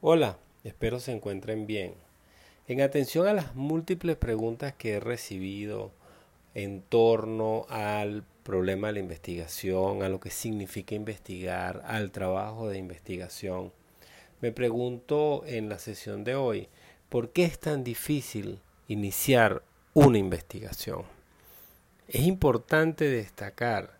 Hola, espero se encuentren bien. En atención a las múltiples preguntas que he recibido en torno al problema de la investigación, a lo que significa investigar, al trabajo de investigación, me pregunto en la sesión de hoy, ¿por qué es tan difícil iniciar una investigación? Es importante destacar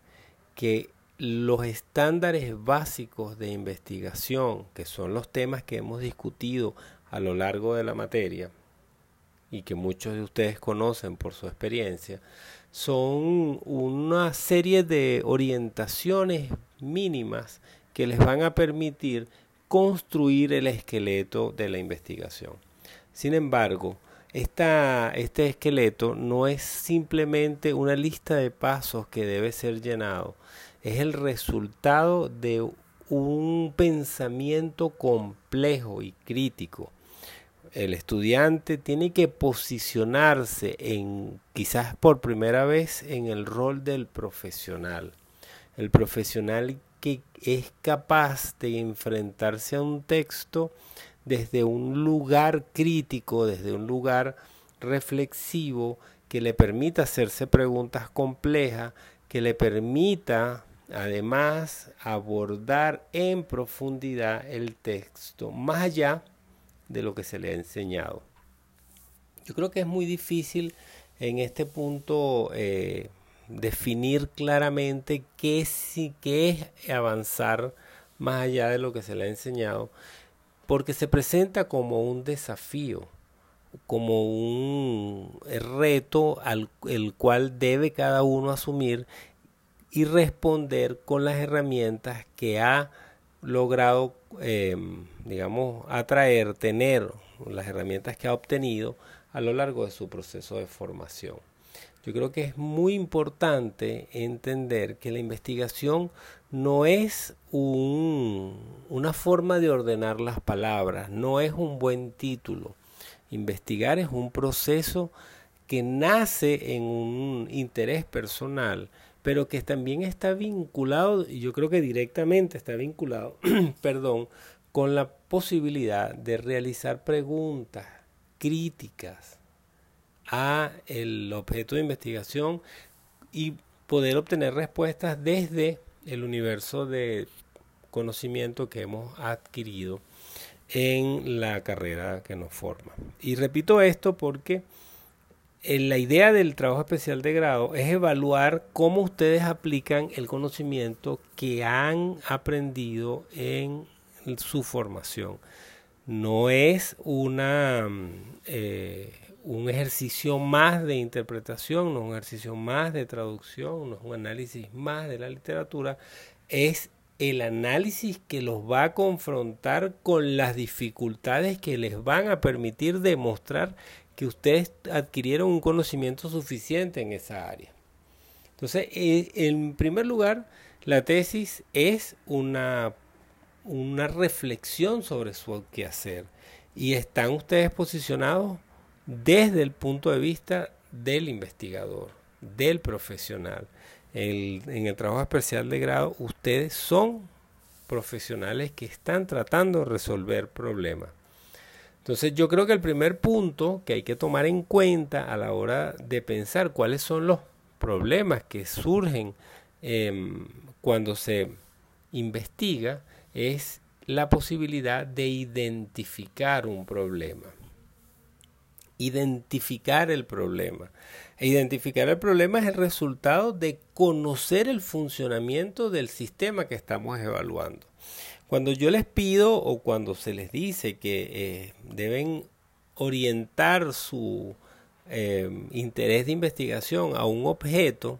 que los estándares básicos de investigación, que son los temas que hemos discutido a lo largo de la materia y que muchos de ustedes conocen por su experiencia, son una serie de orientaciones mínimas que les van a permitir construir el esqueleto de la investigación. Sin embargo, este esqueleto no es simplemente una lista de pasos que debe ser llenado, es el resultado de un pensamiento complejo y crítico. El estudiante tiene que posicionarse en quizás por primera vez en el rol del profesional. El profesional que es capaz de enfrentarse a un texto desde un lugar crítico, desde un lugar reflexivo que le permita hacerse preguntas complejas, que le permita además abordar en profundidad el texto, más allá de lo que se le ha enseñado. Yo creo que es muy difícil en este punto eh, definir claramente qué, qué es avanzar más allá de lo que se le ha enseñado, porque se presenta como un desafío, como un reto al el cual debe cada uno asumir y responder con las herramientas que ha logrado, em, digamos, atraer, tener las herramientas que ha obtenido a lo largo de su proceso de formación. Yo creo que es muy importante entender que la investigación no es un, una forma de ordenar las palabras, no es un buen título. Investigar es un proceso que nace en un interés personal pero que también está vinculado, y yo creo que directamente está vinculado, perdón, con la posibilidad de realizar preguntas críticas a el objeto de investigación y poder obtener respuestas desde el universo de conocimiento que hemos adquirido en la carrera que nos forma. Y repito esto porque la idea del trabajo especial de grado es evaluar cómo ustedes aplican el conocimiento que han aprendido en su formación. No es una, eh, un ejercicio más de interpretación, no es un ejercicio más de traducción, no es un análisis más de la literatura, es el análisis que los va a confrontar con las dificultades que les van a permitir demostrar que ustedes adquirieron un conocimiento suficiente en esa área. Entonces, eh, en primer lugar, la tesis es una, una reflexión sobre su quehacer y están ustedes posicionados desde el punto de vista del investigador, del profesional. en el trabajo especial de grado, ustedes son profesionales que están tratando de resolver problemas. Entonces yo creo que el primer punto que hay que tomar en cuenta a la hora de pensar cuáles son los problemas que surgen em, cuando se investiga es la posibilidad de identificar un problema. Identificar el problema. E identificar el problema es el resultado de conocer el funcionamiento del sistema que estamos evaluando. Cuando yo les pido o cuando se les dice que eh, deben orientar su eh, interés de investigación a un objeto,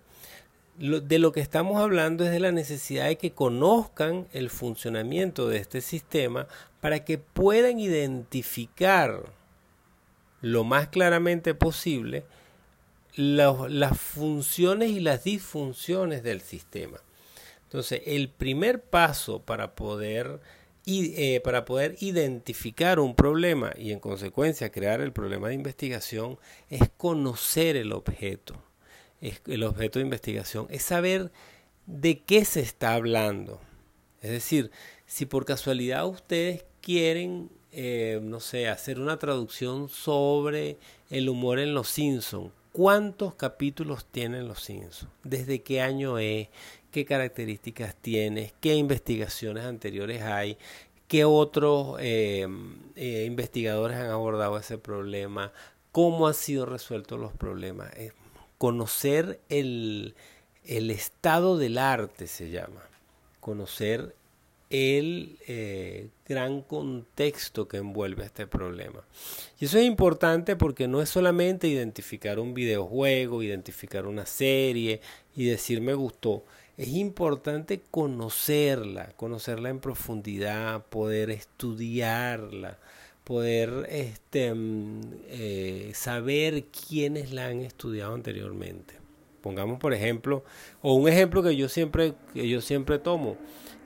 de lo que estamos hablando es de la necesidad de que conozcan el funcionamiento de este sistema para que puedan identificar lo más claramente posible las funciones y las disfunciones del sistema. Entonces, el primer paso para poder, eh, para poder identificar un problema y en consecuencia crear el problema de investigación es conocer el objeto. Es, el objeto de investigación es saber de qué se está hablando. Es decir, si por casualidad ustedes quieren eh, no sé, hacer una traducción sobre el humor en Los Simpsons. ¿Cuántos capítulos tienen Los Simpsons? ¿Desde qué año es? ¿Qué características tiene? ¿Qué investigaciones anteriores hay? ¿Qué otros eh, eh, investigadores han abordado ese problema? ¿Cómo han sido resueltos los problemas? conocer el, el estado del arte se llama. Conocer el eh, gran contexto que envuelve este problema. Y eso es importante porque no es solamente identificar un videojuego, identificar una serie y decir me gustó. Es importante conocerla, conocerla en profundidad, poder estudiarla, poder este, mm, eh, saber quiénes la han estudiado anteriormente. Pongamos por ejemplo, o un ejemplo que yo siempre, que yo siempre tomo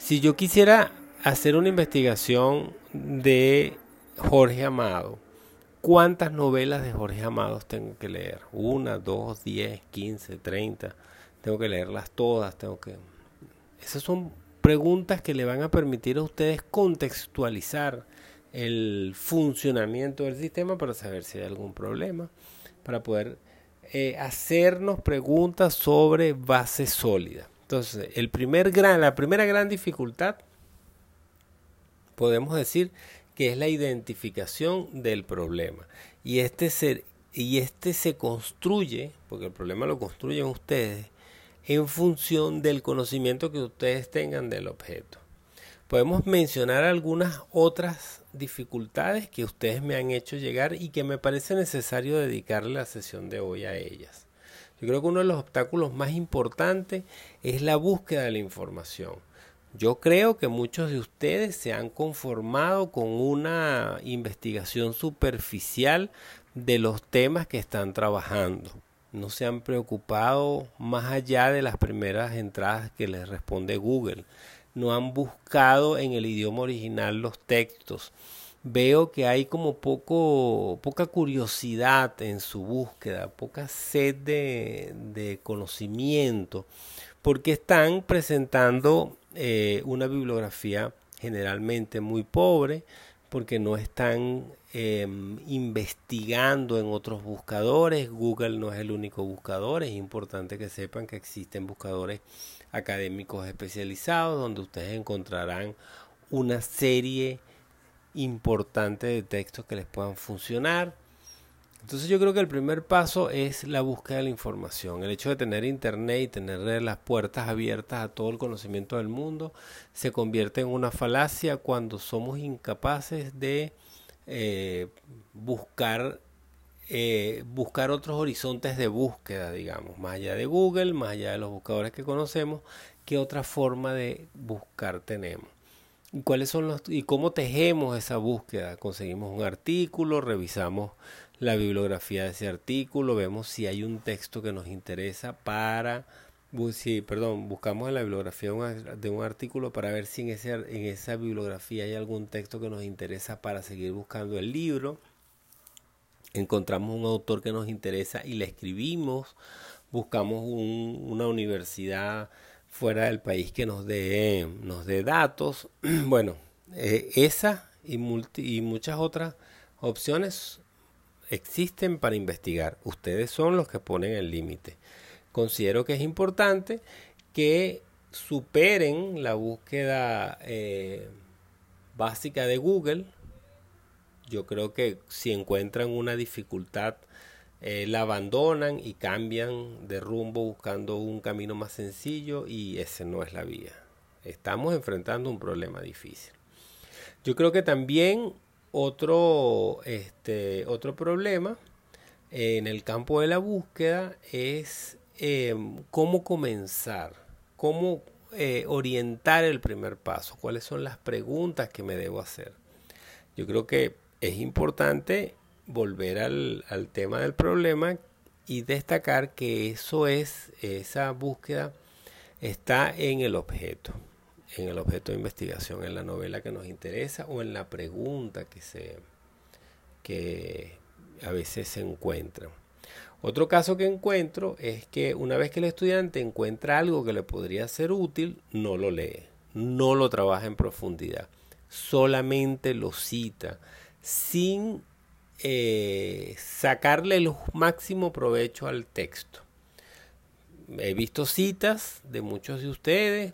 si yo quisiera hacer una investigación de Jorge Amado, ¿cuántas novelas de Jorge Amado tengo que leer? Una, dos, diez, quince, treinta. Tengo que leerlas todas, tengo que... Esas son preguntas que le van a permitir a ustedes contextualizar el funcionamiento del sistema para saber si hay algún problema, para poder eh, hacernos preguntas sobre base sólida. Entonces, el primer gran, la primera gran dificultad, podemos decir que es la identificación del problema. Y este se, y este se construye, porque el problema lo construyen ustedes, en función del conocimiento que ustedes tengan del objeto. Podemos mencionar algunas otras dificultades que ustedes me han hecho llegar y que me parece necesario dedicarle la sesión de hoy a ellas. Yo creo que uno de los obstáculos más importantes es la búsqueda de la información. Yo creo que muchos de ustedes se han conformado con una investigación superficial de los temas que están trabajando. No se han preocupado más allá de las primeras entradas que les responde Google. No han buscado en el idioma original los textos veo que hay como poco, poca curiosidad en su búsqueda, poca sed de, conocimiento, porque están presentando eh, una bibliografía generalmente muy pobre, porque no están em, investigando en otros buscadores. Google no es el único buscador, es importante que sepan que existen buscadores académicos especializados donde ustedes encontrarán una serie importante de textos que les puedan funcionar. Entonces yo creo que el primer paso es la búsqueda de la información. El hecho de tener internet y tener las puertas abiertas a todo el conocimiento del mundo se convierte en una falacia cuando somos incapaces de eh, buscar eh, buscar otros horizontes de búsqueda, digamos, más allá de Google, más allá de los buscadores que conocemos, qué otra forma de buscar tenemos y cuáles son los y cómo tejemos esa búsqueda. Conseguimos un artículo, revisamos la bibliografía de ese artículo, vemos si hay un texto que nos interesa para perdón, buscamos en la bibliografía de un artículo para ver si en, ese, en esa bibliografía hay algún texto que nos interesa para seguir buscando el libro. Encontramos un autor que nos interesa y le escribimos. Buscamos una universidad fuera del país que nos dé, nos dé datos. bueno, eh, esa y, y muchas otras opciones existen para investigar. Ustedes son los que ponen el límite. Considero que es importante que superen la búsqueda eh, básica de Google. Yo creo que si encuentran una dificultad eh, la abandonan y cambian de rumbo buscando un camino más sencillo y ese no es la vía. Estamos enfrentando un problema difícil. Yo creo que también otro, este, otro problema en el campo de la búsqueda es em, cómo comenzar, cómo eh, orientar el primer paso, cuáles son las preguntas que me debo hacer. Yo creo que es importante volver al, al tema del problema y destacar que eso es, esa búsqueda está en el objeto, en el objeto de investigación, en la novela que nos interesa o en la pregunta que se que a veces se encuentra. Otro caso que encuentro es que una vez que el estudiante encuentra algo que le podría ser útil, no lo lee, no lo trabaja en profundidad solamente lo cita, sin eh, sacarle el máximo provecho al texto. He visto citas de muchos de ustedes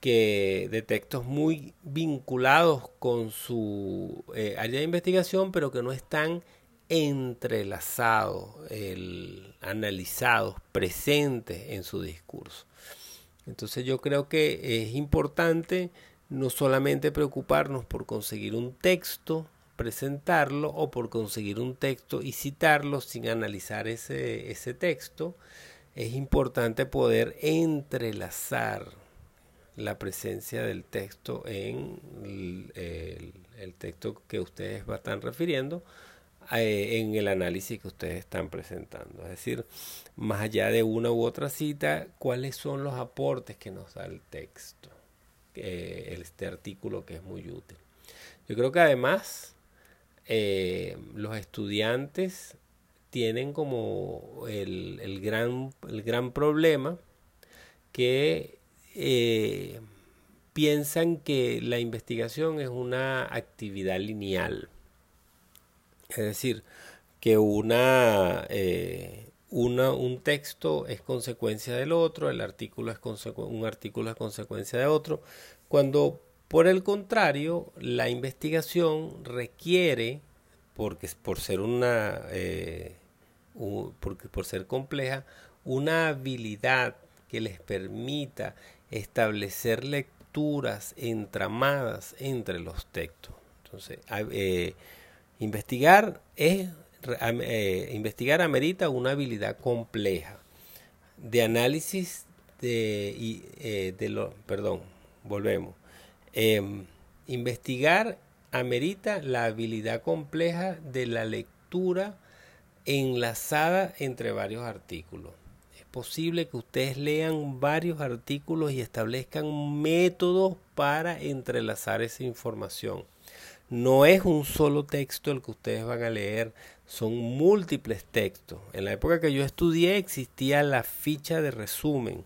que de textos muy vinculados con su eh, área de investigación, pero que no están entrelazados, analizados, presentes en su discurso. Entonces yo creo que es importante no solamente preocuparnos por conseguir un texto, presentarlo o por conseguir un texto y citarlo sin analizar ese, ese texto, es importante poder entrelazar la presencia del texto en el, texto que ustedes están refiriendo eh, en el análisis que ustedes están presentando. Es decir, más allá de una u otra cita, cuáles son los aportes que nos da el texto, eh, este artículo que es muy útil. Yo creo que además eh, los estudiantes tienen como el, gran, el gran problema que eh, piensan que la investigación es una actividad lineal. Es decir, que una, eh, una, un texto es consecuencia del otro, el artículo es un artículo es consecuencia de otro, cuando por el contrario, la investigación requiere, porque por ser una, eh, porque por ser compleja, una habilidad que les permita establecer lecturas entramadas entre los textos. Entonces, eh, investigar es eh, investigar amerita una habilidad compleja de análisis de, eh, de lo, perdón, volvemos. Em, investigar amerita la habilidad compleja de la lectura enlazada entre varios artículos posible que ustedes lean varios artículos y establezcan métodos para entrelazar esa información. No es un solo texto el que ustedes van a leer, son múltiples textos. En la época que yo estudié existía la ficha de resumen,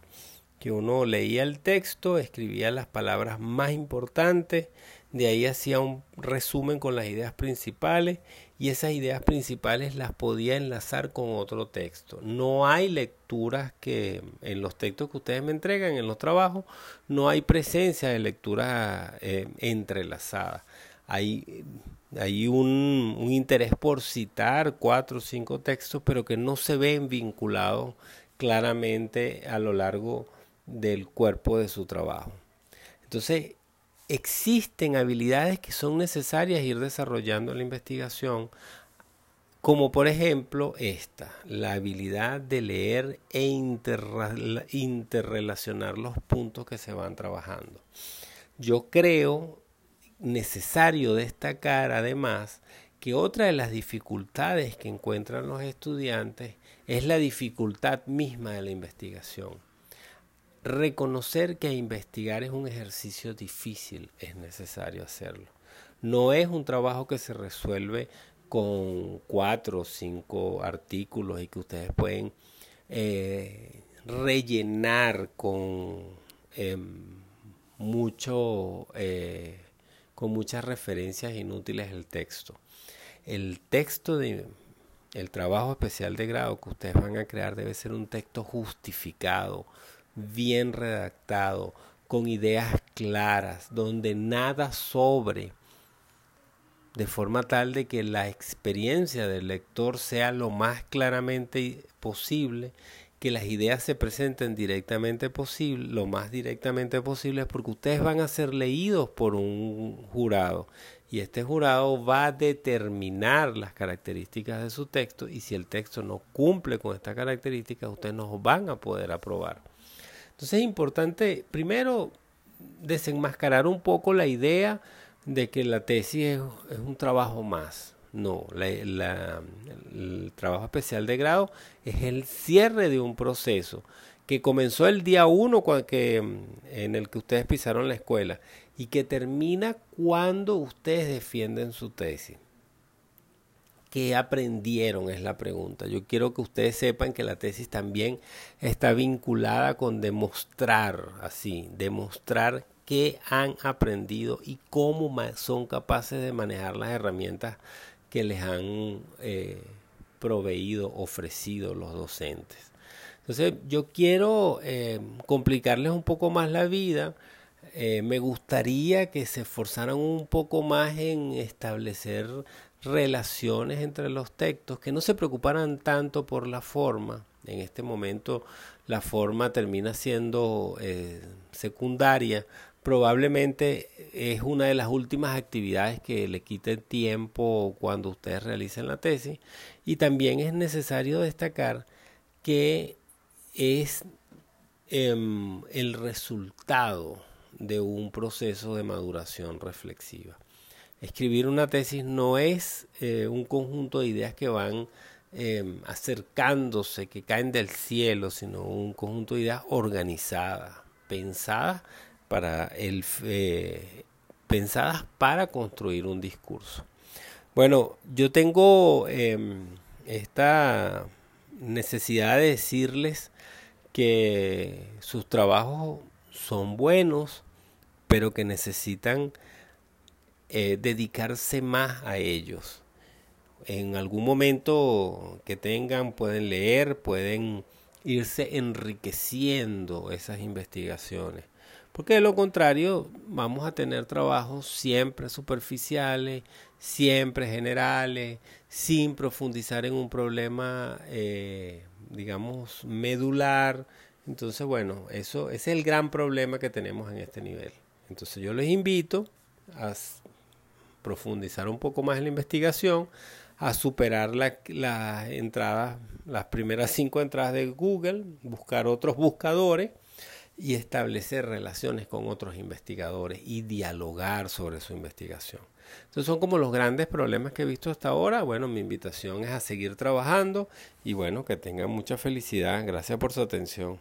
que uno leía el texto, escribía las palabras más importantes, de ahí hacía un resumen con las ideas principales y esas ideas principales las podía enlazar con otro texto. No hay lecturas que en los textos que ustedes me entregan, en los trabajos, no hay presencia de lecturas eh, entrelazadas. Hay, hay un, un, interés por citar cuatro o cinco textos, pero que no se ven vinculados claramente a lo largo del cuerpo de su trabajo. Entonces, existen habilidades que son necesarias ir desarrollando en la investigación, como por ejemplo esta, la habilidad de leer e interrelacionar los puntos que se van trabajando. Yo creo necesario destacar además que otra de las dificultades que encuentran los estudiantes es la dificultad misma de la investigación. Reconocer que investigar es un ejercicio difícil, es necesario hacerlo. No es un trabajo que se resuelve con cuatro o cinco artículos y que ustedes pueden eh, rellenar con em, mucho eh, con muchas referencias inútiles el texto. El texto de el trabajo especial de grado que ustedes van a crear debe ser un texto justificado, bien redactado, con ideas claras, donde nada sobre, de forma tal de que la experiencia del lector sea lo más claramente posible, que las ideas se presenten directamente posible, lo más directamente posible, porque ustedes van a ser leídos por un jurado y este jurado va a determinar las características de su texto y si el texto no cumple con estas características, ustedes no van a poder aprobar. Entonces es importante, primero, desenmascarar un poco la idea de que la tesis es, un trabajo más. No, el trabajo especial de grado es el cierre de un proceso que comenzó el día uno en el que ustedes pisaron la escuela y que termina cuando ustedes defienden su tesis. ¿Qué aprendieron? Es la pregunta. Yo quiero que ustedes sepan que la tesis también está vinculada con demostrar, así, demostrar qué han aprendido y cómo son capaces de manejar las herramientas que les han eh, proveído, ofrecido los docentes. Entonces yo quiero eh, complicarles un poco más la vida. Eh, me gustaría que se esforzaran un poco más en establecer relaciones entre los textos, que no se preocuparan tanto por la forma. En este momento la forma termina siendo eh, secundaria. Probablemente es una de las últimas actividades que le quite tiempo cuando ustedes realicen la tesis. Y también es necesario destacar que es em, el resultado de un proceso de maduración reflexiva. Escribir una tesis no es eh, un conjunto de ideas que van em, acercándose, que caen del cielo, sino un conjunto de ideas organizadas, pensadas para, el, eh, pensadas para construir un discurso. Bueno, yo tengo em, esta necesidad de decirles que sus trabajos son buenos, pero que necesitan eh, dedicarse más a ellos. En algún momento que tengan pueden leer, pueden irse enriqueciendo esas investigaciones. Porque de lo contrario vamos a tener trabajos siempre superficiales, siempre generales, sin profundizar en un problema, eh, digamos, medular. Entonces, bueno, eso es el gran problema que tenemos en este nivel. Entonces yo les invito a profundizar un poco más en la investigación, a superar las entradas, las primeras cinco entradas de Google, buscar otros buscadores y establecer relaciones con otros investigadores y dialogar sobre su investigación. Entonces son como los grandes problemas que he visto hasta ahora. Bueno, mi invitación es a seguir trabajando y bueno, que tengan mucha felicidad. Gracias por su atención.